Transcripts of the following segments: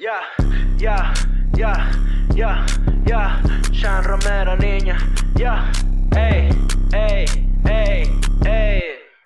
Ya, ya, ya, ya, ya. Sean Romero, niña. Ya, ey, ey, ey, ey.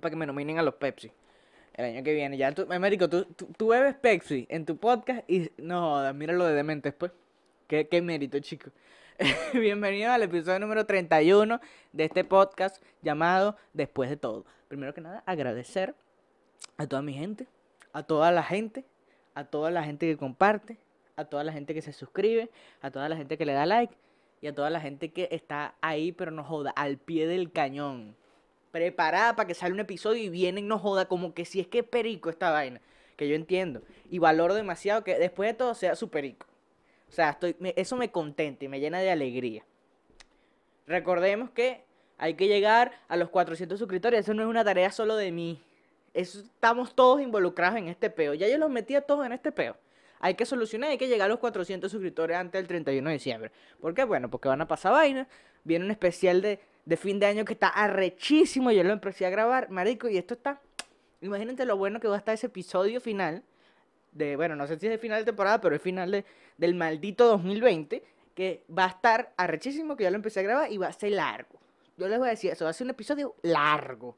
Para que me nominen a los Pepsi. El año que viene. Ya tú, médico, tú, tú, tú bebes Pepsi en tu podcast y. No jodas, mira lo de dementes, pues. Qué, qué mérito, chico. Bienvenido al episodio número 31 de este podcast llamado Después de todo. Primero que nada, agradecer a toda mi gente, a toda la gente, a toda la gente que comparte, a toda la gente que se suscribe, a toda la gente que le da like y a toda la gente que está ahí, pero no joda, al pie del cañón. Preparada para que salga un episodio y vienen, no joda, como que si es que es perico esta vaina. Que yo entiendo. Y valoro demasiado que después de todo sea su perico. O sea, estoy, eso me contenta y me llena de alegría. Recordemos que hay que llegar a los 400 suscriptores. Eso no es una tarea solo de mí. Estamos todos involucrados en este peo. Ya yo los metí a todos en este peo. Hay que solucionar, hay que llegar a los 400 suscriptores antes del 31 de diciembre. ¿Por qué? Bueno, porque van a pasar vainas. Viene un especial de, de fin de año que está arrechísimo. Yo lo empecé a grabar, marico, y esto está... Imagínate lo bueno que va a estar ese episodio final de, bueno, no sé si es el final de temporada, pero es final de, del maldito 2020, que va a estar arrechísimo, que ya lo empecé a grabar y va a ser largo. Yo les voy a decir eso, va a ser un episodio largo,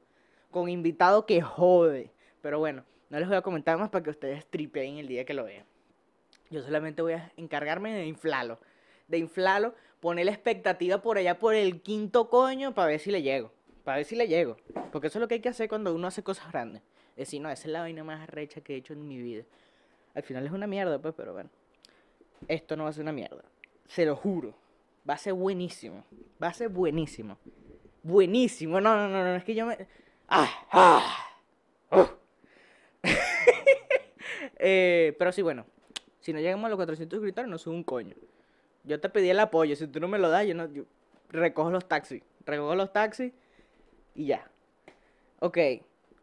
con invitado que jode. Pero bueno, no les voy a comentar más para que ustedes tripeen el día que lo vean. Yo solamente voy a encargarme de inflarlo. De inflarlo, poner la expectativa por allá por el quinto coño para ver si le llego. Para ver si le llego. Porque eso es lo que hay que hacer cuando uno hace cosas grandes. Decir, no, esa es la vaina más recha que he hecho en mi vida. Al final es una mierda, pues, pero bueno. Esto no va a ser una mierda. Se lo juro. Va a ser buenísimo. Va a ser buenísimo. Buenísimo. No, no, no, no. Es que yo me. ¡Ah! ¡Ah! Eh, pero sí, bueno. Si no llegamos a los 400 suscriptores, no subo un coño. Yo te pedí el apoyo. Si tú no me lo das, yo no. Yo recojo los taxis. Recojo los taxis y ya. Ok.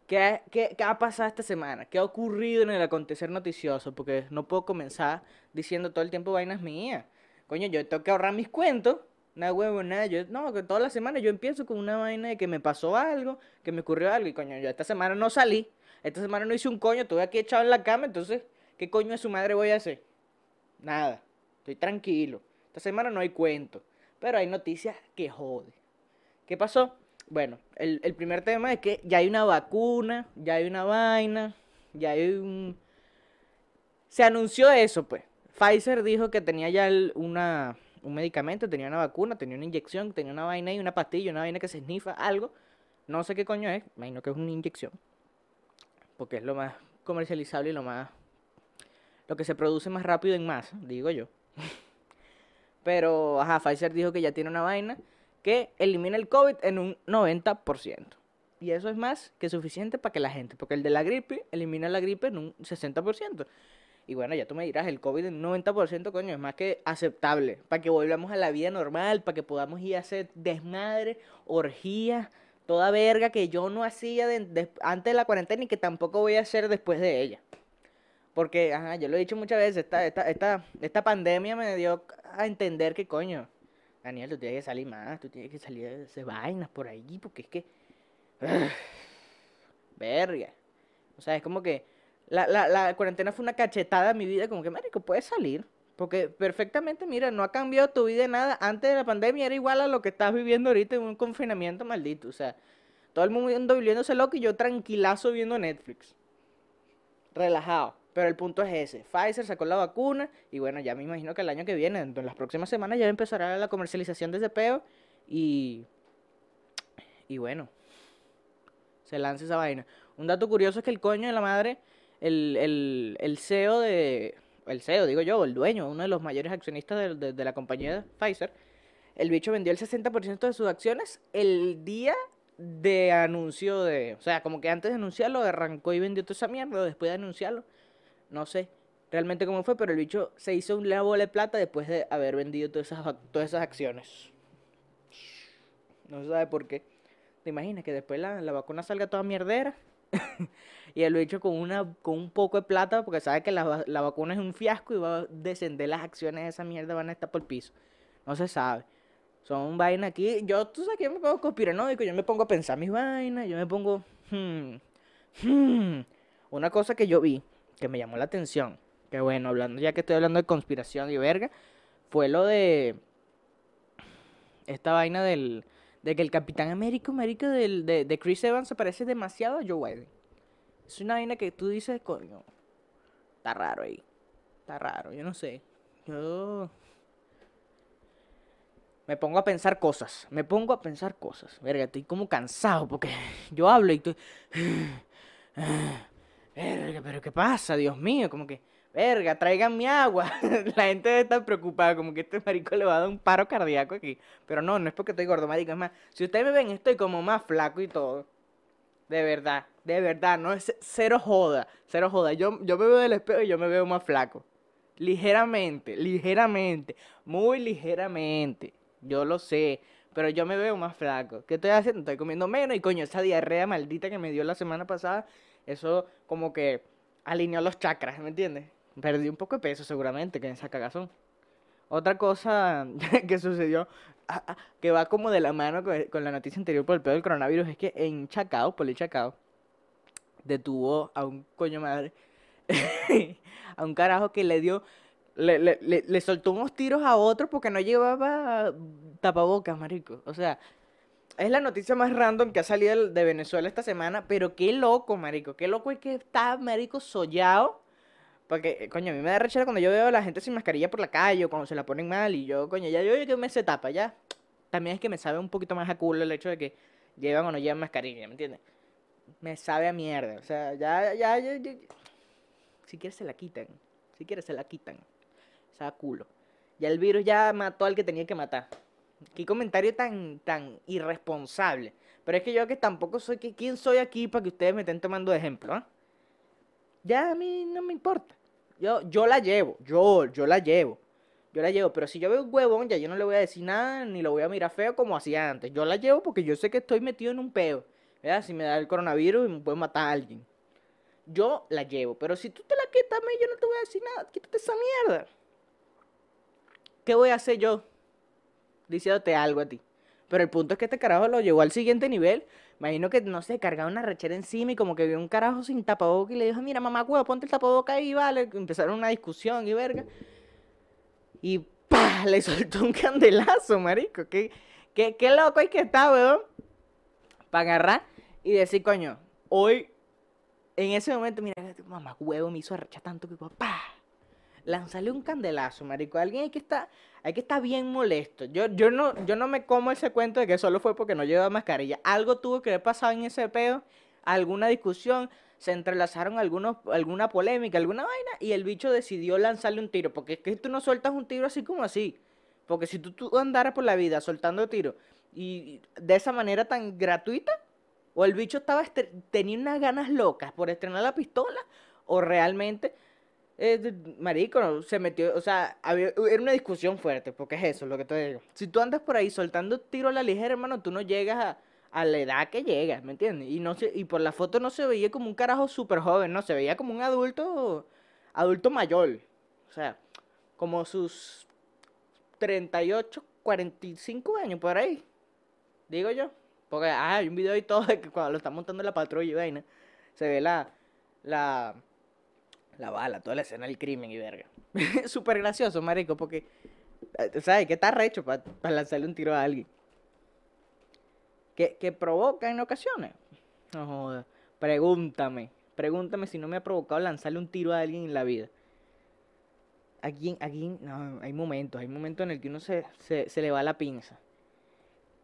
¿Qué, qué, ha pasado esta semana? ¿Qué ha ocurrido en el acontecer noticioso? Porque no puedo comenzar diciendo todo el tiempo vainas mías. Coño, yo tengo que ahorrar mis cuentos. Nada huevo, nada. Yo, no, que todas las semanas yo empiezo con una vaina de que me pasó algo, que me ocurrió algo. Y coño, yo esta semana no salí. Esta semana no hice un coño. Estuve aquí echado en la cama. Entonces, ¿qué coño de su madre voy a hacer? Nada. Estoy tranquilo. Esta semana no hay cuento. Pero hay noticias que jode. ¿Qué pasó? Bueno, el, el primer tema es que ya hay una vacuna, ya hay una vaina, ya hay un... Se anunció eso, pues. Pfizer dijo que tenía ya una, un medicamento, tenía una vacuna, tenía una inyección, tenía una vaina y una pastilla, una vaina que se snifa, algo. No sé qué coño es, imagino que es una inyección. Porque es lo más comercializable y lo más... Lo que se produce más rápido en masa, digo yo. Pero, ajá, Pfizer dijo que ya tiene una vaina que elimina el COVID en un 90%. Y eso es más que suficiente para que la gente, porque el de la gripe elimina la gripe en un 60%. Y bueno, ya tú me dirás, el COVID en un 90%, coño, es más que aceptable. Para que volvamos a la vida normal, para que podamos ir a hacer desmadre, orgías, toda verga que yo no hacía antes de la cuarentena y que tampoco voy a hacer después de ella. Porque, ajá, yo lo he dicho muchas veces, esta, esta, esta, esta pandemia me dio a entender que, coño, Daniel, tú tienes que salir más, tú tienes que salir de hacer vainas por ahí, porque es que... verga. O sea, es como que la, la, cuarentena fue una cachetada a mi vida, como que, marico, puedes salir. Porque perfectamente, mira, no ha cambiado tu vida nada. Antes de la pandemia era igual a lo que estás viviendo ahorita en un confinamiento maldito. O sea, todo el mundo viviéndose loco y yo tranquilazo viendo Netflix. Relajado. Pero el punto es ese. Pfizer sacó la vacuna y bueno, ya me imagino que el año que viene, en las próximas semanas, ya empezará la comercialización de ese peo y... Y bueno, se lanza esa vaina. Un dato curioso es que el coño de la madre, el, el, el CEO de... El CEO, digo yo, el dueño, uno de los mayores accionistas de, de, de la compañía Pfizer, el bicho vendió el 60% de sus acciones el día de anuncio de... O sea, como que antes de anunciarlo arrancó y vendió toda esa mierda, después de anunciarlo. No sé realmente cómo fue, pero el bicho se hizo un bola de plata después de haber vendido todas esas, todas esas acciones. No se sabe por qué. ¿Te imaginas que después la, la vacuna salga toda mierdera? y el bicho con, una, con un poco de plata, porque sabe que la, la vacuna es un fiasco y va a descender las acciones de esa mierda, van a estar por el piso. No se sabe. Son vainas aquí. Yo, tú sabes que yo me pongo conspiranoico, yo me pongo a pensar mis vainas, yo me pongo. Hmm, hmm. Una cosa que yo vi, que me llamó la atención, que bueno, hablando, ya que estoy hablando de conspiración y verga, fue lo de. Esta vaina del. De que el Capitán América, América del, de, de Chris Evans se parece demasiado a Joe Biden. Es una vaina que tú dices, coño. Está raro ahí. Está raro, yo no sé. Yo me pongo a pensar cosas, me pongo a pensar cosas. Verga, estoy como cansado porque yo hablo y estoy... Verga, pero ¿qué pasa? Dios mío, como que... Verga, traigan mi agua. La gente debe estar preocupada, como que este marico le va a dar un paro cardíaco aquí. Pero no, no es porque estoy gordo, marico. Es más, si ustedes me ven, estoy como más flaco y todo. De verdad, de verdad, no es cero joda, cero joda. Yo, yo me veo del espejo y yo me veo más flaco. Ligeramente, ligeramente, muy ligeramente. Yo lo sé, pero yo me veo más flaco. ¿Qué estoy haciendo? Estoy comiendo menos y coño, esa diarrea maldita que me dio la semana pasada, eso como que alineó los chakras, ¿me entiendes? Perdí un poco de peso seguramente que en esa cagazón. Otra cosa que sucedió, ah, ah, que va como de la mano con, la noticia anterior por el pedo del coronavirus, es que en Chacao, el Chacao, detuvo a un coño madre, a un carajo que le dio le, le, le, soltó unos tiros a otro porque no llevaba tapabocas, marico. O sea, es la noticia más random que ha salido de Venezuela esta semana, pero qué loco, marico. Qué loco es que está, marico, sollado. Porque, eh, coño, a mí me da rechera cuando yo veo a la gente sin mascarilla por la calle o cuando se la ponen mal y yo, coño, ya yo que me se tapa, ya. También es que me sabe un poquito más a culo el hecho de que llevan o no llevan mascarilla, ¿me entiendes? Me sabe a mierda. O sea, ya, ya, ya, ya. Si quieres se la quitan. Si quieres se la quitan. O sea, culo. Ya el virus ya mató al que tenía que matar. Qué comentario tan, tan irresponsable. Pero es que yo que tampoco soy que quién soy aquí para que ustedes me estén tomando de ejemplo, ¿ah? Ya a mí no me importa. Yo, yo la llevo, yo, yo la llevo. Yo la llevo, pero si yo veo un huevón, ya yo no le voy a decir nada, ni lo voy a mirar feo como hacía antes. Yo la llevo porque yo sé que estoy metido en un peo. ¿verdad? Si me da el coronavirus me puede matar a alguien. Yo la llevo, pero si tú te la quitas yo no te voy a decir nada. Quítate esa mierda. ¿Qué voy a hacer yo? Diciéndote algo a ti. Pero el punto es que este carajo lo llevó al siguiente nivel. Imagino que, no sé, cargaba una rechera encima y como que vio un carajo sin tapabocas y le dijo, mira, mamá, huevo, ponte el tapabocas ahí, vale. Empezaron una discusión y verga. Y ¡pah! Le soltó un candelazo, marico. Qué, qué, qué loco hay que estar, weón. Para agarrar y decir, coño, hoy, en ese momento, mira, mamá, huevo, me hizo arrechar tanto que, ¡pah! Lanzarle un candelazo, marico. Alguien hay que estar, hay que estar bien molesto. Yo, yo, no, yo no me como ese cuento de que solo fue porque no llevaba mascarilla. Algo tuvo que haber pasado en ese pedo, alguna discusión, se entrelazaron algunos, alguna polémica, alguna vaina, y el bicho decidió lanzarle un tiro. Porque es que tú no sueltas un tiro así como así. Porque si tú, andaras por la vida soltando tiros y de esa manera tan gratuita, o el bicho estaba tenía unas ganas locas por estrenar la pistola, o realmente eh, marico, se metió, o sea, había, era una discusión fuerte, porque es eso lo que te digo. Si tú andas por ahí soltando tiro a la ligera, hermano, tú no llegas a, a la edad que llegas, ¿me entiendes? Y no se, y por la foto no se veía como un carajo súper joven, no, se veía como un adulto, adulto mayor. O sea, como sus 38, 45 años por ahí. Digo yo. Porque ah, hay un video y todo de que cuando lo está montando la patrulla y vaina, se ve la, la, la bala, toda la escena del crimen y verga. Súper gracioso, marico, porque, eh, ¿sabes? Que está recho para lanzarle un tiro a alguien. Que, que provoca en ocasiones. No joda. Pregúntame, Pregúntame si no me ha provocado lanzarle un tiro a alguien en la vida. Aquí, aquí, no, hay momentos, hay momentos en el que uno se, se, se le va la pinza.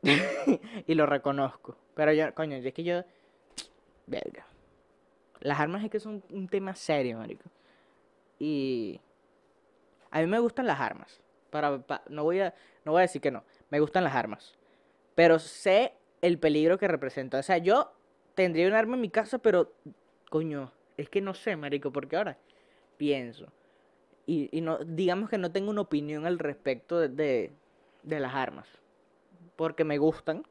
y lo reconozco. Pero yo, coño, es que yo. Verga. Las armas es que son un tema serio, marico. Y. A mí me gustan las armas. Para, pa- no, voy a, no voy a decir que no. Me gustan las armas. Pero sé el peligro que representa. O sea, yo tendría un arma en mi casa, pero. Coño, es que no sé, marico, porque ahora pienso. Y, y no, digamos que no tengo una opinión al respecto de, de las armas. Porque me gustan.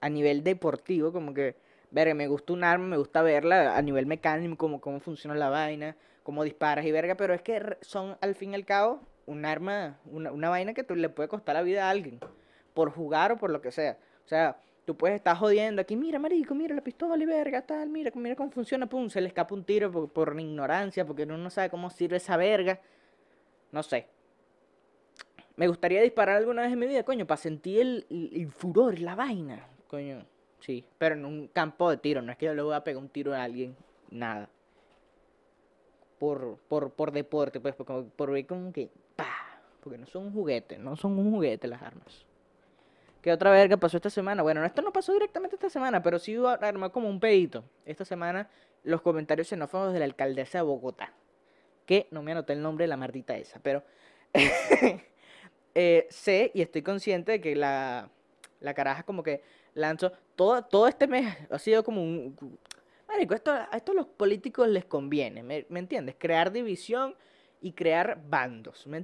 A nivel deportivo, como que. Verga, me gusta un arma, me gusta verla a nivel mecánico, como cómo funciona la vaina, cómo disparas y verga, pero es que son al fin y al cabo un arma, una, una vaina que tú le puede costar la vida a alguien, por jugar o por lo que sea. O sea, tú puedes estar jodiendo aquí, mira, marico, mira la pistola y verga, tal, mira, mira cómo funciona, pum, se le escapa un tiro por, por ignorancia, porque uno no sabe cómo sirve esa verga. No sé. Me gustaría disparar alguna vez en mi vida, coño, para sentir el- el furor, la vaina. Coño, sí. Pero en un campo de tiro, no es que yo le voy a pegar un tiro a alguien, nada. Por, por, por deporte, pues, por, por ver como que, pa, porque no son un juguete, no son un juguete las armas. ¿Qué otra verga pasó esta semana? Bueno, esto no pasó directamente esta semana, pero sí armó como un pedito. Esta semana los comentarios xenófobos de la alcaldesa de Bogotá. Que no me anoté el nombre de la maldita esa, pero eh, sé y estoy consciente de que la, la caraja como que lanzó todo, todo este mes ha sido como un... Marico, esto, a esto a los políticos les conviene, ¿me, entiendes? Crear división y crear bandos, ¿me,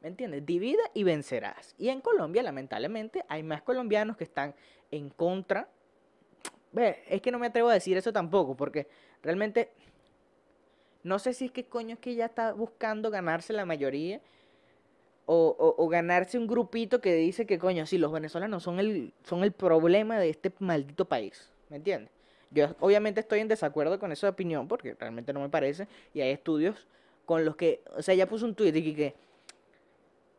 ¿me entiendes? Divida y vencerás. Y en Colombia, lamentablemente, hay más colombianos que están en contra. Es que no me atrevo a decir eso tampoco, porque realmente no sé si es que coño es que ya está buscando ganarse la mayoría o, o- o ganarse un grupito que dice que coño, sí, los venezolanos son el, son el problema de este maldito país, ¿me entiendes? Yo obviamente estoy en desacuerdo con esa opinión porque realmente no me parece y hay estudios con los que, o sea, ya puso un tweet y que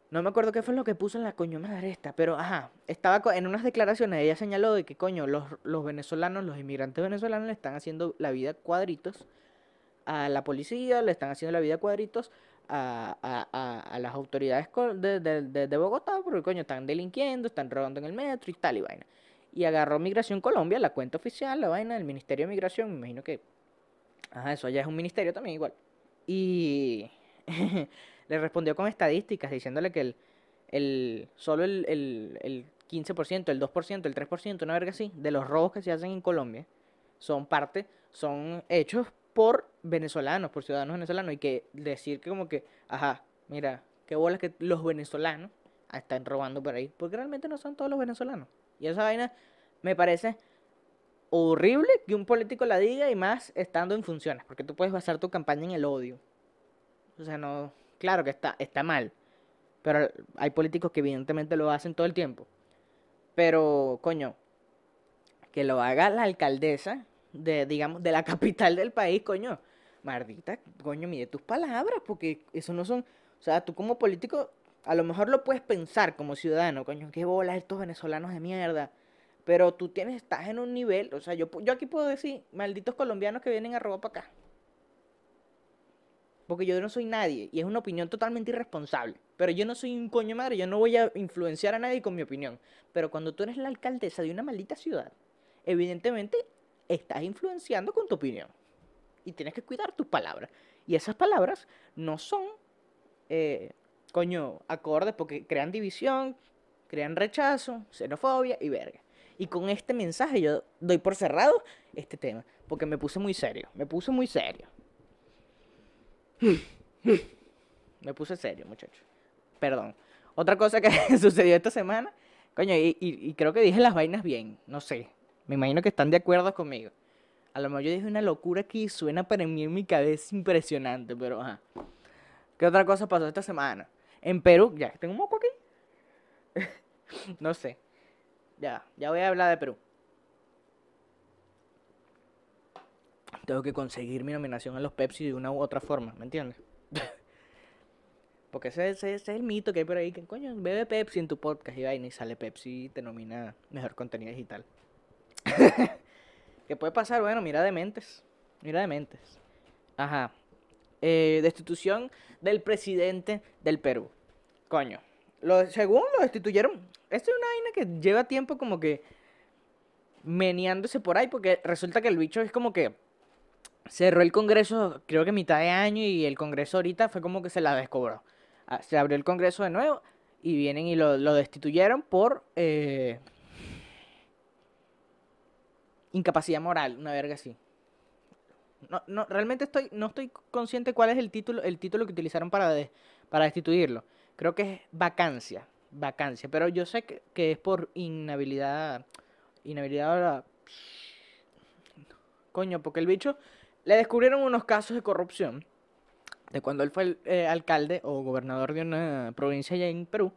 no me acuerdo qué fue lo que puso en la coño madre esta, pero ajá, estaba en unas declaraciones, ella señaló de que coño, los, los venezolanos, los inmigrantes venezolanos le están haciendo la vida cuadritos a la policía, le están haciendo la vida cuadritos a, a- a- las autoridades de, de- de- Bogotá, porque coño, están delinquiendo, están robando en el metro y tal y vaina. Y agarró Migración Colombia, la cuenta oficial, la vaina del Ministerio de Migración, me imagino que, ajá, eso ya es un ministerio también igual. Y le respondió con estadísticas, diciéndole que el, el solo el, el, el 15%, el 2%, el 3%, una verga así, de los robos que se hacen en Colombia son parte, son hechos por venezolanos, por ciudadanos venezolanos, y que decir que como que, ajá, mira, qué bolas que los venezolanos están robando por ahí, porque realmente no son todos los venezolanos. Y esa vaina me parece horrible que un político la diga y más estando en funciones, porque tú puedes basar tu campaña en el odio. O sea, no, claro que está, está mal, pero hay políticos que evidentemente lo hacen todo el tiempo. Pero, coño, que lo haga la alcaldesa de, digamos, de la capital del país, coño. Mardita, coño, mide tus palabras, porque eso no son, o sea, tú como político, a lo mejor lo puedes pensar como ciudadano, coño, qué bolas estos venezolanos de mierda. Pero tú tienes, estás en un nivel, o sea, yo, yo aquí puedo decir, malditos colombianos que vienen a robar para acá. Porque yo no soy nadie, y es una opinión totalmente irresponsable. Pero yo no soy un coño madre, yo no voy a influenciar a nadie con mi opinión. Pero cuando tú eres la alcaldesa de una maldita ciudad, evidentemente estás influenciando con tu opinión. Y tienes que cuidar tus palabras. Y esas palabras no son, eh, coño, acordes porque crean división, crean rechazo, xenofobia y verga. Y con este mensaje yo doy por cerrado este tema, porque me puse muy serio, me puse muy serio. Me puse serio, muchachos. Perdón. Otra cosa que sucedió esta semana, coño, y, y- y creo que dije las vainas bien, no sé. Me imagino que están de acuerdo conmigo. A lo mejor yo dije una locura que suena para mí en mi cabeza impresionante, pero ajá. ¿Qué otra cosa pasó esta semana? En Perú, ya, tengo un moco aquí. no sé. Ya, ya voy a hablar de Perú. Tengo que conseguir mi nominación a los Pepsi de una u otra forma, ¿me entiendes? Porque ese, es el mito que hay por ahí, que coño, bebe Pepsi en tu podcast y vaina y sale Pepsi y te nomina mejor contenido digital. ¿Qué puede pasar? Bueno, mira Dementes. Mira de mentes. Ajá. Eh, destitución del presidente del Perú. Coño. Lo, según lo destituyeron. Esto es una vaina que lleva tiempo como que meneándose por ahí. Porque resulta que el bicho es como que cerró el Congreso, creo que mitad de año. Y el Congreso ahorita fue como que se la descobró. Ah, Se abrió el Congreso de nuevo. Y vienen y lo, lo destituyeron por eh, incapacidad moral, una verga así. No, no, realmente estoy, no estoy consciente cuál es el título, el título que utilizaron para, de- para destituirlo. Creo que es vacancia, vacancia, pero yo sé que, que es por inhabilidad, inhabilidad, coño, porque el bicho le descubrieron unos casos de corrupción de cuando él fue el, eh, alcalde o gobernador de una provincia allá en Perú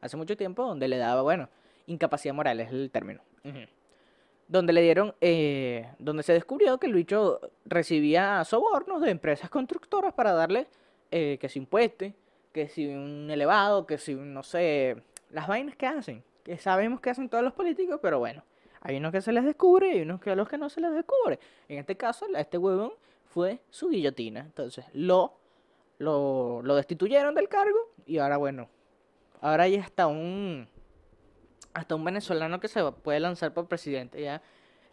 hace mucho tiempo, donde le daba, bueno, incapacidad moral es el término. Ujú donde le dieron, eh, donde se descubrió que el bicho recibía sobornos de empresas constructoras para darle eh, que si impuestos, que si un elevado, que si no sé, las vainas que hacen, que sabemos que hacen todos los políticos, pero bueno, hay unos que se les descubre y hay unos que a los que no se les descubre. En este caso, este huevón fue su guillotina, entonces lo, lo, lo destituyeron del cargo y ahora bueno, ahora hay hasta un hasta un venezolano que se puede lanzar por presidente ya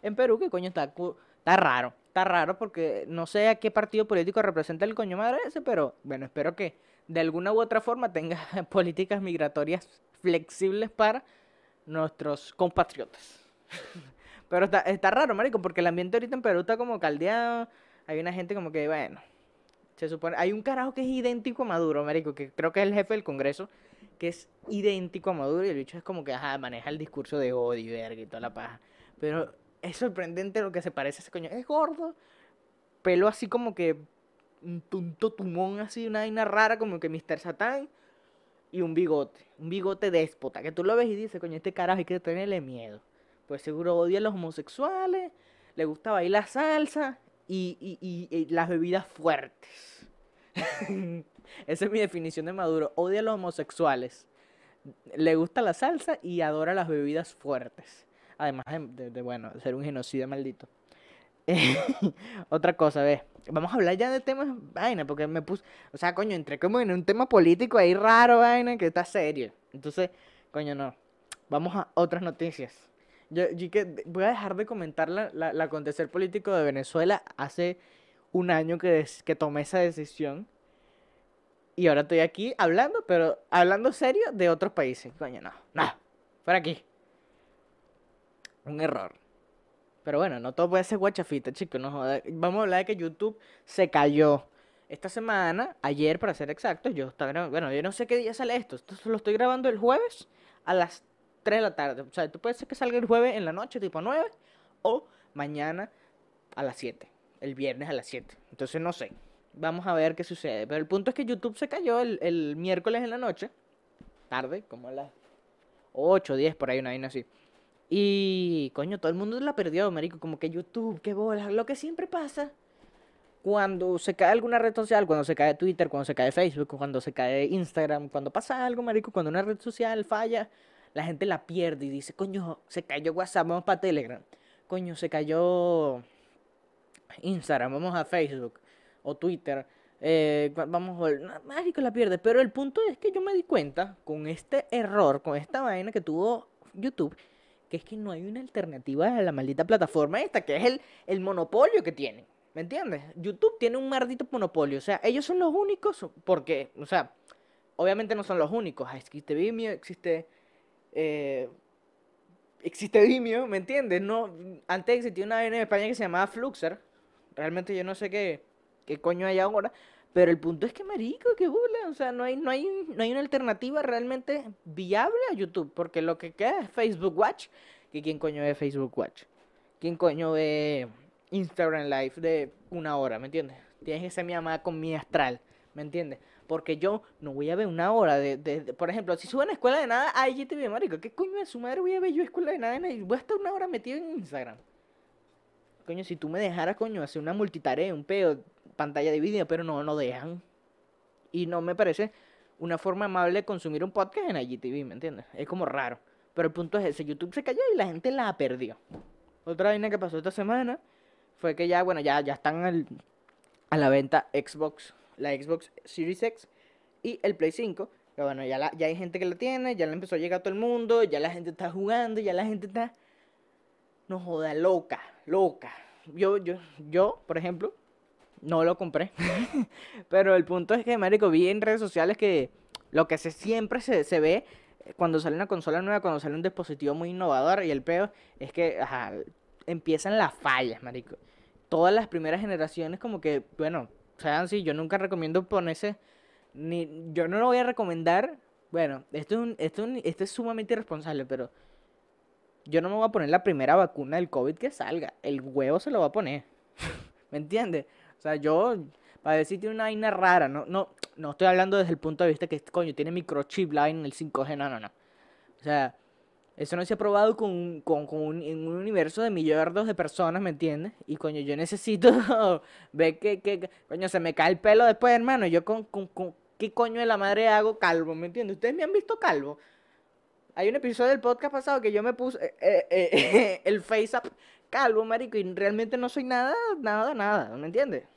en Perú, que coño está, está raro, está raro porque no sé a qué partido político representa el coño madre ese, pero bueno, espero que de alguna u otra forma tenga políticas migratorias flexibles para nuestros compatriotas. Pero está, está raro, marico, porque el ambiente ahorita en Perú está como caldeado, hay una gente como que, bueno, se supone, hay un carajo que es idéntico a Maduro, marico, que creo que es el jefe del Congreso, que es idéntico a Maduro y el bicho es como que, maneja el discurso de odio y toda la paja. Pero es sorprendente lo que se parece a ese coño. Es gordo, pelo así como que un tunto tumón así, una vaina rara como que Mr. Satán y un bigote, un bigote déspota, que tú lo ves y dices, coño, este carajo hay que tenerle miedo. Pues seguro odia a los homosexuales, le gusta bailar salsa y, y- y- y las bebidas fuertes. Esa es mi definición de Maduro. Odia a los homosexuales. Le gusta la salsa y adora las bebidas fuertes. Además de, bueno, ser un genocida maldito. Otra cosa, ve. Vamos a hablar ya de temas vaina, porque me puse. O sea, coño, entré como en un tema político ahí raro, vaina, que está serio. Entonces, coño, no. Vamos a otras noticias. Yo, yo que voy a dejar de comentar la, la- el acontecer político de Venezuela hace un año que, que tomé esa decisión. Y ahora estoy aquí hablando, pero hablando serio de otros países. Coño, no, no. Por aquí. Un error. Pero bueno, no todo puede ser guachafita, chicos. No. Vamos a hablar de que YouTube se cayó. Esta semana, ayer para ser exactos, yo estaba. Bueno, yo no sé qué día sale esto. Esto lo estoy grabando el jueves a las 3 de la tarde. O sea, tú puedes ser que salga el jueves en la noche, tipo 9, o mañana a las 7. El viernes a las 7. Entonces no sé. Vamos a ver qué sucede. Pero el punto es que YouTube se cayó el, el miércoles en la noche. Tarde, como a las 8, 10, por ahí, una vaina así. Y, coño, todo el mundo la perdió, marico. Como que YouTube, qué bola. Lo que siempre pasa cuando se cae alguna red social, cuando se cae Twitter, cuando se cae Facebook, cuando se cae Instagram, cuando pasa algo, marico, cuando una red social falla, la gente la pierde y dice, coño, se cayó WhatsApp, vamos para Telegram. Coño, se cayó Instagram, vamos a Facebook o Twitter. eh, va- vamos a ver, no, marico la pierde. Pero el punto es que yo me di cuenta con este error, con esta vaina que tuvo YouTube, que es que no hay una alternativa a la maldita plataforma esta, que es el, el monopolio que tienen. ¿Me entiendes? YouTube tiene un maldito monopolio. O sea, ellos son los únicos, porque, o sea, obviamente no son los únicos. Existe Vimeo, existe. eh, existe Vimeo, ¿me entiendes? No, antes existía una vaina en España que se llamaba Fluxer. Realmente yo no sé qué, qué coño hay ahora. Pero el punto es que, marico, que bula. O sea, no hay, no, hay, no hay una alternativa realmente viable a YouTube. Porque lo que queda es Facebook Watch. ¿Que quién coño ve Facebook Watch? ¿Quién coño ve Instagram Live de una hora? ¿Me entiendes? Tienes que ser mi llamada con mi astral. ¿Me entiendes? Porque yo no voy a ver una hora de, de- por ejemplo, si suben a escuela de nada a IGTV, marico, ¿qué coño de su madre voy a ver yo escuela de nada? Voy a estar una hora metido en Instagram. Coño, si tú me dejaras, coño, hacer una multitarea, un peo, pantalla de vídeo, pero no, no dejan. Y no me parece una forma amable de consumir un podcast en IGTV, ¿me entiendes? Es como raro. Pero el punto es ese, YouTube se cayó y la gente la perdió. Otra vaina que pasó esta semana fue que ya, bueno, ya, ya están a la venta Xbox, la Xbox Series X y el Play 5. Que bueno, ya, la- ya hay gente que la tiene, ya le empezó a llegar todo el mundo, ya la gente está jugando, ya la gente está, no joda, loca, loca. Yo, yo, yo, por ejemplo, no lo compré. Pero el punto es que, marico, vi en redes sociales que lo que se, siempre se, se ve eh, cuando sale una consola nueva, cuando sale un dispositivo muy innovador, y el peor es que empiezan las fallas, marico. Todas las primeras generaciones como que, bueno, sean así, yo nunca recomiendo ponerse, ni, yo no lo voy a recomendar, bueno, esto es, un, esto, es un- esto es sumamente irresponsable, pero yo no me voy a poner la primera vacuna del COVID que salga, el huevo se lo va a poner, ¿me entiendes? O sea, yo, para si tiene una vaina rara, no, no, no estoy hablando desde el punto de vista que, coño, tiene microchip line el 5G, no, no, no. O sea, eso no se ha probado con, con, un, en un universo de millardos de personas, ¿me entiendes? Y coño, yo necesito ver que, que, que- coño, se me cae el pelo después, hermano. Yo con, con, con- ¿qué coño de la madre hago calvo, ¿me entiendes? ¿Ustedes me han visto calvo? Hay un episodio del podcast pasado que yo me puse eh, eh, eh, el face up calvo, marico, y realmente no soy nada, nada, nada, ¿me entiendes?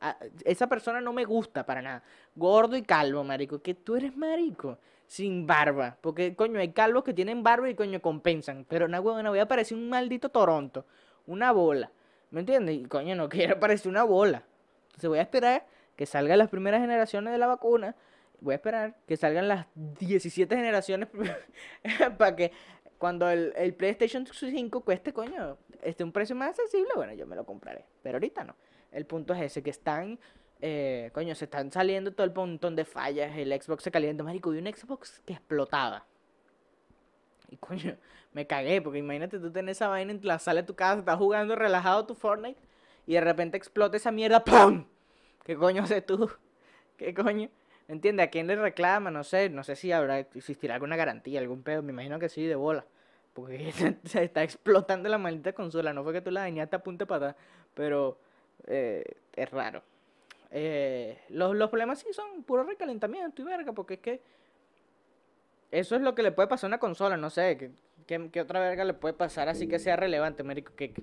Ah, esa persona no me gusta para nada. Gordo y calvo, marico. Que tú eres marico. Sin barba. Porque, coño, hay calvos que tienen barba y, coño, compensan. Pero, una huevona, voy a parecer un maldito Toronto. Una bola. ¿Me entiendes? Y, coño, no quiero parecer una bola. Entonces voy a esperar que salgan las primeras generaciones de la vacuna. Voy a esperar que salgan las 17 generaciones para que cuando el, el PlayStation 5 cueste, coño, este un precio más accesible, bueno, yo me lo compraré. Pero ahorita no. El punto es ese, que están, eh, coño, se están saliendo todo el montón de fallas, el Xbox se calienta, marico, vi un Xbox que explotaba. Y coño, me cagué, porque imagínate tú tener esa vaina en la sala de tu casa, estás jugando relajado tu Fortnite, y de repente explota esa mierda, ¡pam! ¿Qué coño haces tú? ¿Qué coño? ¿Entiendes? ¿A quién le reclama? No sé, no sé si habrá, existirá alguna garantía, algún pedo, me imagino que sí, de bola. Porque se, está explotando la maldita consola, no fue que tú la dañaste a punta patada, pero eh, es raro. Eh, los, los problemas sí son puro recalentamiento y verga, porque es que eso es lo que le puede pasar a una consola, no sé, ¿qué, qué, qué otra verga le puede pasar así que sea relevante, marico? Que, que-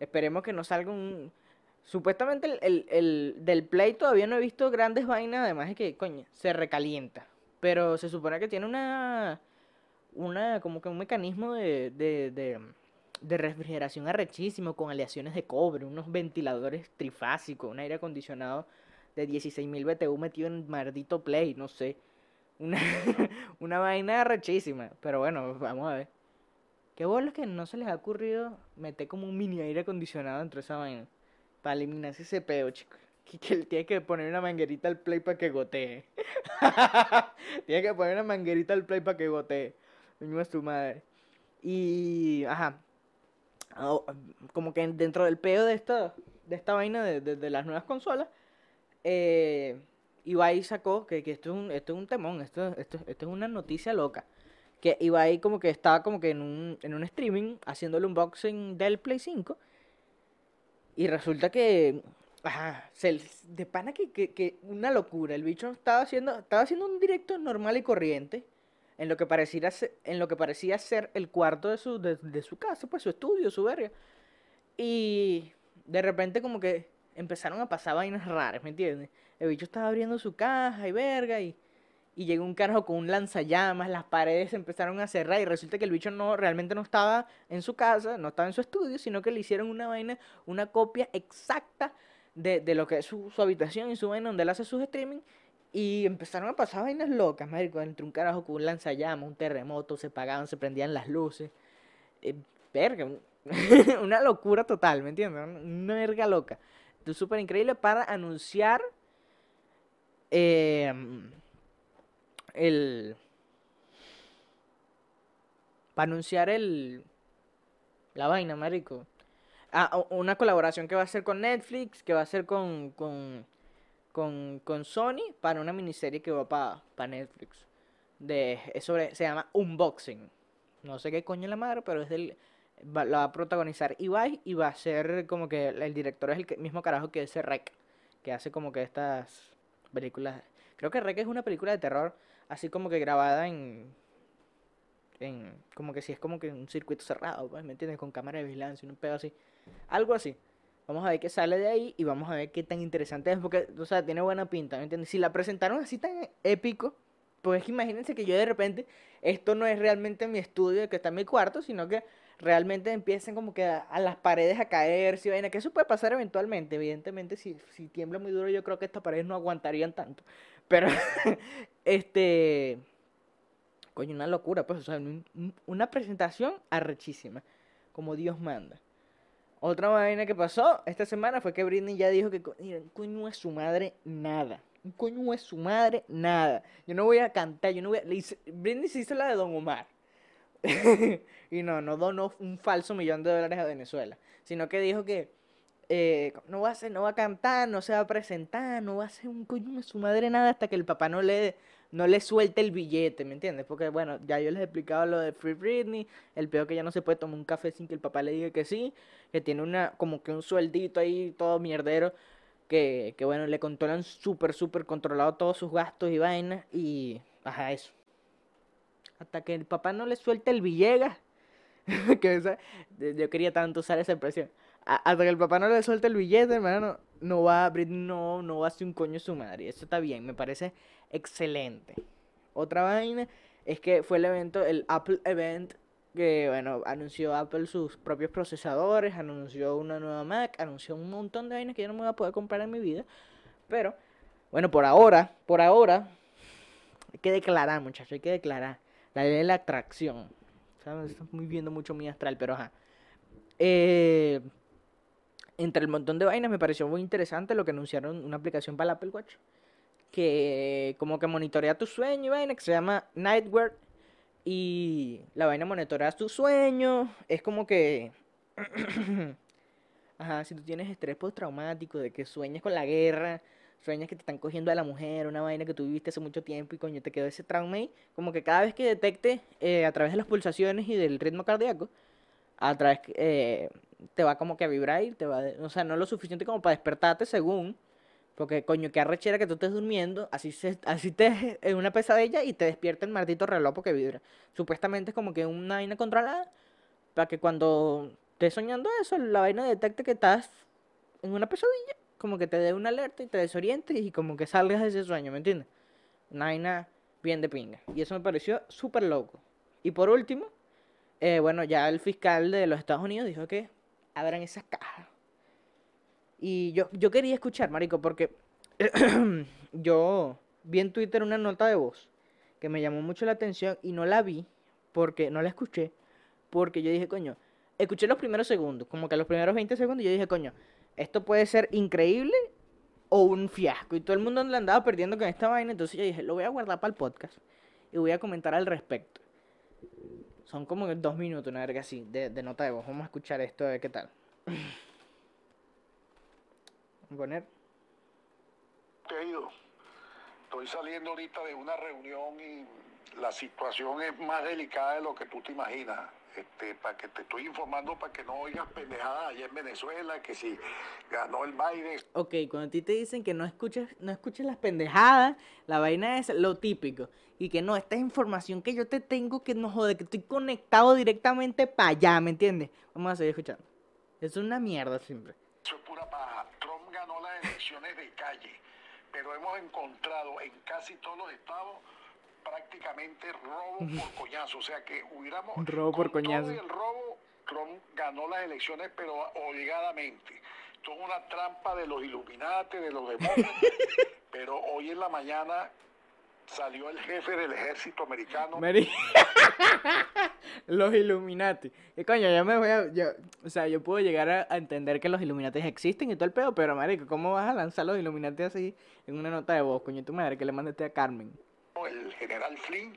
esperemos que no salga un... Supuestamente el, el, el del Play todavía no he visto grandes vainas, además de que, coño, se recalienta. Pero se supone que tiene una... Una, como que un mecanismo de, de, de, de refrigeración arrechísimo con aleaciones de cobre, unos ventiladores trifásicos, un aire acondicionado de 16.000 BTU metido en maldito Play, no sé. Una, una vaina arrechísima. Pero bueno, vamos a ver. Qué bolas que no se les ha ocurrido meter como un mini aire acondicionado dentro de esa vaina. Para eliminarse ese peo, chico. Tiene que poner una manguerita al play para que gotee. tiene que poner una manguerita al play para que gotee. Coño, es tu madre. Y, ajá. Como que dentro del peo de esta, de esta vaina de, de- de las nuevas consolas, eh, Ibai sacó que, que esto, es un, esto es un temón, esto, esto, esto es una noticia loca. Que Ibai como que estaba como que en un, en un streaming haciendo el unboxing del Play 5. Y resulta que, ajá, se, de pana que, que, una locura. El bicho estaba haciendo, estaba haciendo un directo normal y corriente. En lo que pareciera ser, en lo que parecía ser el cuarto de su, de, de su casa, pues su estudio, su verga. Y de repente como que empezaron a pasar vainas raras, ¿me entiendes? El bicho estaba abriendo su caja y verga y, y llegó un carajo con un lanzallamas, las paredes se empezaron a cerrar y resulta que el bicho no realmente no estaba en su casa, no estaba en su estudio, sino que le hicieron una vaina, una copia exacta de, de lo que es su, su habitación y su vaina donde él hace sus streaming y empezaron a pasar vainas locas, marico, entre un carajo con un lanzallamas, un terremoto, se pagaban, se prendían las luces. Eh, verga, un- una locura total, ¿me entiendes? Una- verga loca. Súper increíble para anunciar eh, el... Para anunciar el... La vaina, marico. Ah, una colaboración que va a hacer con Netflix, que va a hacer con, con, con, con Sony para una miniserie que va para Netflix. De, es sobre, se llama Unboxing. No sé qué coño es la madre, pero es del, va- la va a protagonizar Ibai y va a ser como que el director es el mismo carajo que ese Rec, que hace como que estas películas. Creo que Rec es una película de terror, así como que grabada en, en como que si es como que un circuito cerrado, pues, ¿me entiendes? Con cámara de vigilancia, un pedo así. Algo así. Vamos a ver qué sale de ahí y vamos a ver qué tan interesante es, porque, o sea, tiene buena pinta, ¿me entiendes? Si la presentaron así tan épico, pues es que imagínense que yo de repente, esto no es realmente mi estudio que está en mi cuarto, sino que realmente empiecen como que a, las paredes a caer, si vaina, que eso puede pasar eventualmente, evidentemente, si, si tiembla muy duro, yo creo que estas paredes no aguantarían tanto, pero, este, coño, una locura, pues, o sea, un- un- una presentación arrechísima, como Dios manda. Otra vaina que pasó esta semana fue que Britney ya dijo que un coño es su madre nada. Un coño es su madre nada. Yo no voy a cantar, yo no voy a... hice- Britney se hizo la de Don Omar. y no, no donó un falso millón de dólares a Venezuela. Sino que dijo que eh, no va a no va a cantar, no se va a presentar, no va a hacer un coño de su madre nada hasta que el papá no le, no le suelte el billete, ¿me entiendes? Porque bueno, ya yo les he explicado lo de Free Britney, el peor que ya no se puede tomar un café sin que el papá le diga que sí, que tiene una, como que un sueldito ahí todo mierdero, que, que bueno, le controlan súper, súper controlado todos sus gastos y vainas, y ajá, eso. Hasta que el papá no le suelte el Villegas, que yo quería tanto usar esa expresión. A- Hasta que el papá no le suelte el billete, hermano, no va, Britney no, no va a hacer un coño su madre. Eso está bien, me parece excelente. Otra vaina es que fue el evento, el Apple Event, que bueno, anunció Apple sus propios procesadores, anunció una nueva Mac, anunció un montón de vainas que yo no me voy a poder comprar en mi vida. Pero, bueno, por ahora, por ahora, hay que declarar, muchachos, hay que declarar. La ley de la atracción. ¿Sabes? Estoy viendo mucho mi astral, pero ajá. Eh, entre el montón de vainas me pareció muy interesante lo que anunciaron una aplicación para el Apple Watch que como que monitorea tu sueño y vaina que se llama Nightwear y la vaina monitorea tu sueño es como que ajá si tú tienes estrés postraumático de que sueñas con la guerra sueñas que te están cogiendo a la mujer una vaina que tú viviste hace mucho tiempo y coño te quedó ese trauma ahí como que cada vez que detecte eh, a través de las pulsaciones y del ritmo cardíaco a través eh, te va como que a vibrar y te va, de- o sea, no lo suficiente como para despertarte según, porque coño, que arrechera que tú estés durmiendo, así se, así te en una pesadilla y te despierta el maldito reloj porque vibra. Supuestamente es como que una vaina controlada para que cuando estés soñando eso, la vaina detecte que estás en una pesadilla, como que te dé una alerta y te desorientes y como que salgas de ese sueño, ¿me entiendes? Una vaina bien de pinga. Y eso me pareció súper loco. Y por último, eh, bueno, ya el fiscal de los Estados Unidos dijo que abran esas cajas. Y yo, yo quería escuchar, marico, porque yo vi en Twitter una nota de voz que me llamó mucho la atención y no la vi porque no la escuché porque yo dije, coño, escuché los primeros segundos, como que los primeros 20 segundos yo dije, coño, esto puede ser increíble o un fiasco y todo el mundo le andaba perdiendo con esta vaina, entonces yo dije, lo voy a guardar para el podcast y voy a comentar al respecto. Son como dos minutos, una verga así, de, de nota de voz. Vamos a escuchar esto, a ver qué tal. Voy a poner. te ha ido? Estoy saliendo ahorita de una reunión y la situación es más delicada de lo que tú te imaginas. Este, para que te estoy informando para que no oigas pendejadas allá en Venezuela, que si ganó el Biden, Ok, cuando a ti te dicen que no escuches, no escuches las pendejadas, la vaina es lo típico. Y que no, esta es información que yo te tengo que no jode, que estoy conectado directamente para allá, ¿me entiendes? Vamos a seguir escuchando. Es una mierda siempre. eso es pura paja. Trump ganó las elecciones de calle, pero hemos encontrado en casi todos los estados prácticamente robo por coñazo. O sea que hubiéramos... Robo por todo coñazo. y el robo, Trump ganó las elecciones, pero obligadamente. Esto es una trampa de los Illuminati, de los demócratas. pero hoy en la mañana salió el jefe del ejército americano. Mari- los Illuminati. Y coño, yo me voy a. yo- o sea, yo puedo llegar a, a entender que los Illuminati existen y todo el pedo, pero marico, ¿cómo vas a lanzar los Illuminati así en una nota de voz, coño, tu madre, que le mandaste a Carmen? El general Flynn,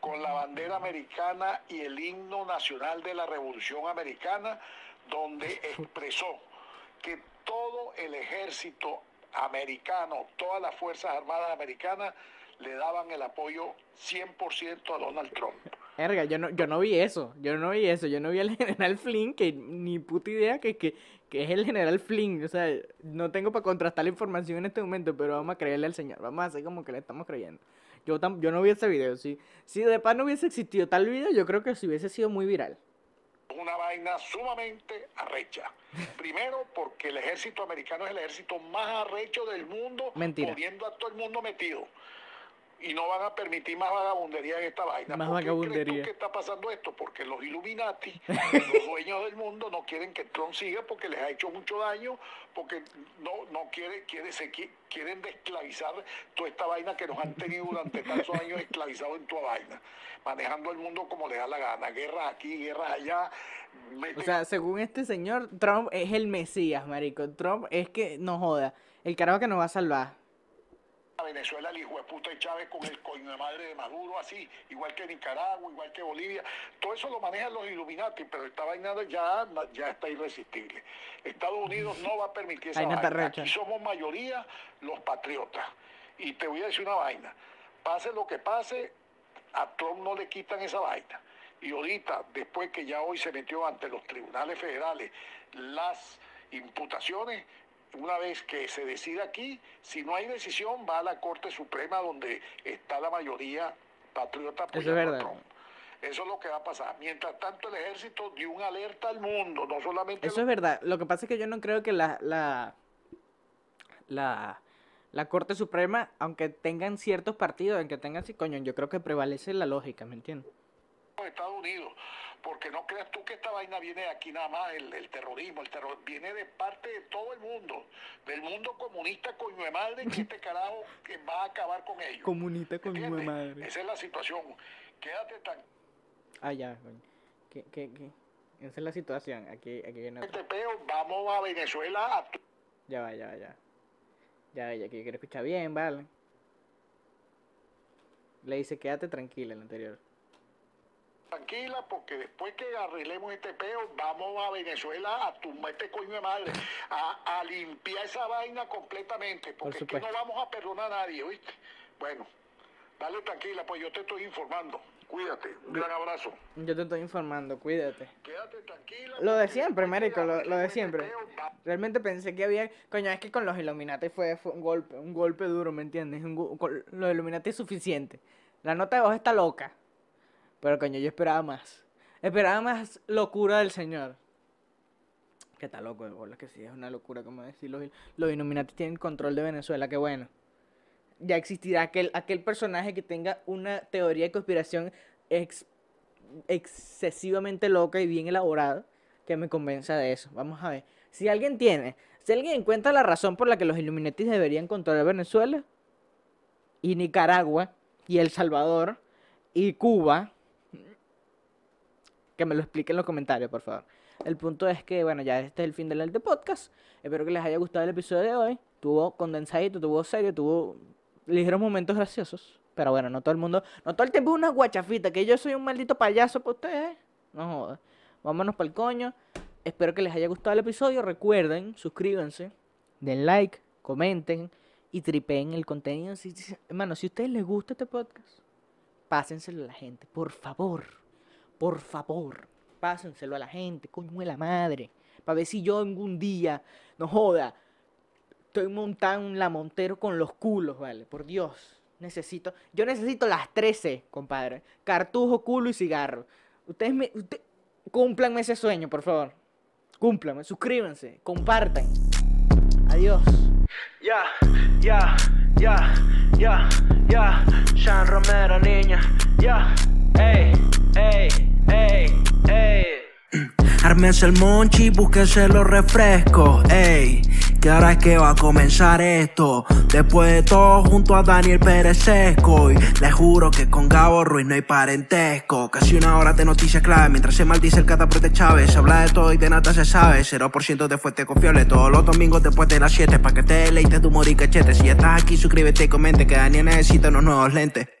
con la bandera americana y el himno nacional de la Revolución Americana, donde expresó que todo el ejército americano, todas las Fuerzas Armadas americanas, le daban el apoyo 100% a Donald Trump. Erga, yo no, yo no vi eso, yo no vi eso, yo no vi al general Flynn, que ni puta idea que, que, que es el general Flynn, o sea, no tengo para contrastar la información en este momento, pero vamos a creerle al señor, vamos a hacer como que le estamos creyendo. Yo, tam- yo no vi ese video, si, si de pan no hubiese existido tal video, yo creo que si hubiese sido muy viral. una vaina sumamente arrecha. Primero, porque el ejército americano es el ejército más arrecho del mundo, Mentira. poniendo a todo el mundo metido. Y no van a permitir más vagabundería en esta vaina. Más ¿Por qué crees tú que está pasando esto? Porque los Illuminati, los dueños del mundo, no quieren que Trump siga porque les ha hecho mucho daño, porque no, no quiere, quiere, se qui- quieren desclavizar toda esta vaina que nos han tenido durante tantos años esclavizados en toda vaina, manejando el mundo como les da la gana, guerras aquí, guerras allá. O sea, según este señor, Trump es el Mesías, marico. Trump es que, no joda, el carajo que nos va a salvar. Venezuela el hijo de puta de Chávez con el coño de madre de Maduro, así, igual que Nicaragua, igual que Bolivia. Todo eso lo manejan los Illuminati, pero esta vaina ya, ya está irresistible. Estados Unidos no va a permitir esa Vaina vaina. Aquí somos mayoría los patriotas. Y te voy a decir una vaina. Pase lo que pase, a Trump no le quitan esa vaina. Y ahorita, después que ya hoy se metió ante los tribunales federales las imputaciones, una vez que se decida aquí, si no hay decisión, va a la Corte Suprema donde está la mayoría patriota Eso es apoyando a verdad. Trump. Eso es lo que va a pasar. Mientras tanto, el ejército dio una alerta al mundo, no solamente Eso es verdad. Lo que pasa es que yo no creo que la, la, la, la Corte Suprema, aunque tengan ciertos partidos, aunque tengan, sí, coño, yo creo que prevalece la lógica, ¿me entiendes? Estados Unidos. Porque no creas tú que esta vaina viene de aquí nada más, el, el terrorismo, el terror viene de parte de todo el mundo, del mundo comunista coño de madre, que este carajo que va a acabar con ellos. Comunista mi ¿Entiendes? madre. Esa es la situación. Quédate tan Ah, ya, coño. ¿Qué, qué, qué? Esa es la situación. Aquí, aquí viene otra. este peo, vamos a Venezuela a Ya va, ya va, ya. Ya ya que yo quiero escuchar bien, vale. Le dice, quédate tranquila el anterior. Tranquila porque después que arreglemos este peo, vamos a Venezuela a tumbar este coño de madre, a, a limpiar esa vaina completamente, porque es que supuesto. no vamos a perdonar a nadie, ¿oíste? Bueno, dale tranquila, pues yo te estoy informando. Cuídate, un gran abrazo. Yo te estoy informando, cuídate. Quédate tranquila. Lo de siempre, marico, lo, lo de este siempre. Realmente pensé que había... Coño, es que con los Illuminati fue, fue un golpe, un golpe duro, ¿me entiendes? Un con los Illuminati es suficiente. La nota de voz está loca. Pero coño, yo esperaba más. Esperaba más locura del señor. Que está loco, de bola, que sí, es una locura, como decir, los, los Illuminati tienen control de Venezuela, qué bueno. Ya existirá aquel, aquel personaje que tenga una teoría de conspiración ex- excesivamente loca y bien elaborada que me convenza de eso. Vamos a ver. Si alguien tiene, si alguien encuentra la razón por la que los Illuminati deberían controlar Venezuela y Nicaragua y El Salvador y Cuba, que me lo explique en los comentarios, por favor. El punto es que, bueno, ya este es el fin del de podcast. Espero que les haya gustado el episodio de hoy. Tuvo condensadito, tuvo serio, tuvo ligeros momentos graciosos. Pero bueno, no todo el mundo, no todo el tiempo una guachafita, que yo soy un maldito payaso para ustedes. No jodas. Vámonos para el coño. Espero que les haya gustado el episodio. Recuerden, suscríbanse, den like, comenten y tripeen el contenido. Si- hermano, si a ustedes les gusta este podcast, pásenselo a la gente, por favor. Por favor, pásenselo a la gente, coño de la madre. Para ver si yo algún día, no joda, estoy montando un la montero con los culos, vale. Por Dios. Necesito, yo necesito las 13, compadre. Cartujo, culo y cigarro. Ustedes me, usted, cúmplanme ese sueño, por favor. Cúmplanme, suscríbanse, compartan. Adiós. Ya, ya, ya, ya, ya, Sean Romero, niña, ya, ey, ey, ey, ey. El monchi, búsquense los refrescos, ey. Que ahora es que va a comenzar esto. Después de todo, junto a Daniel Pérez Sesco. Y les juro que con Gabo Ruiz no hay parentesco. Casi una hora de noticias clave. Mientras se maldice el cataprete Chávez. Se habla de todo y de nada se sabe. 0% de fuente confiable. Todos los domingos después de las 7. Pa' que te deleites tu humor y cachete. Si ya estás aquí, suscríbete y comente. Que Daniel necesita unos nuevos lentes.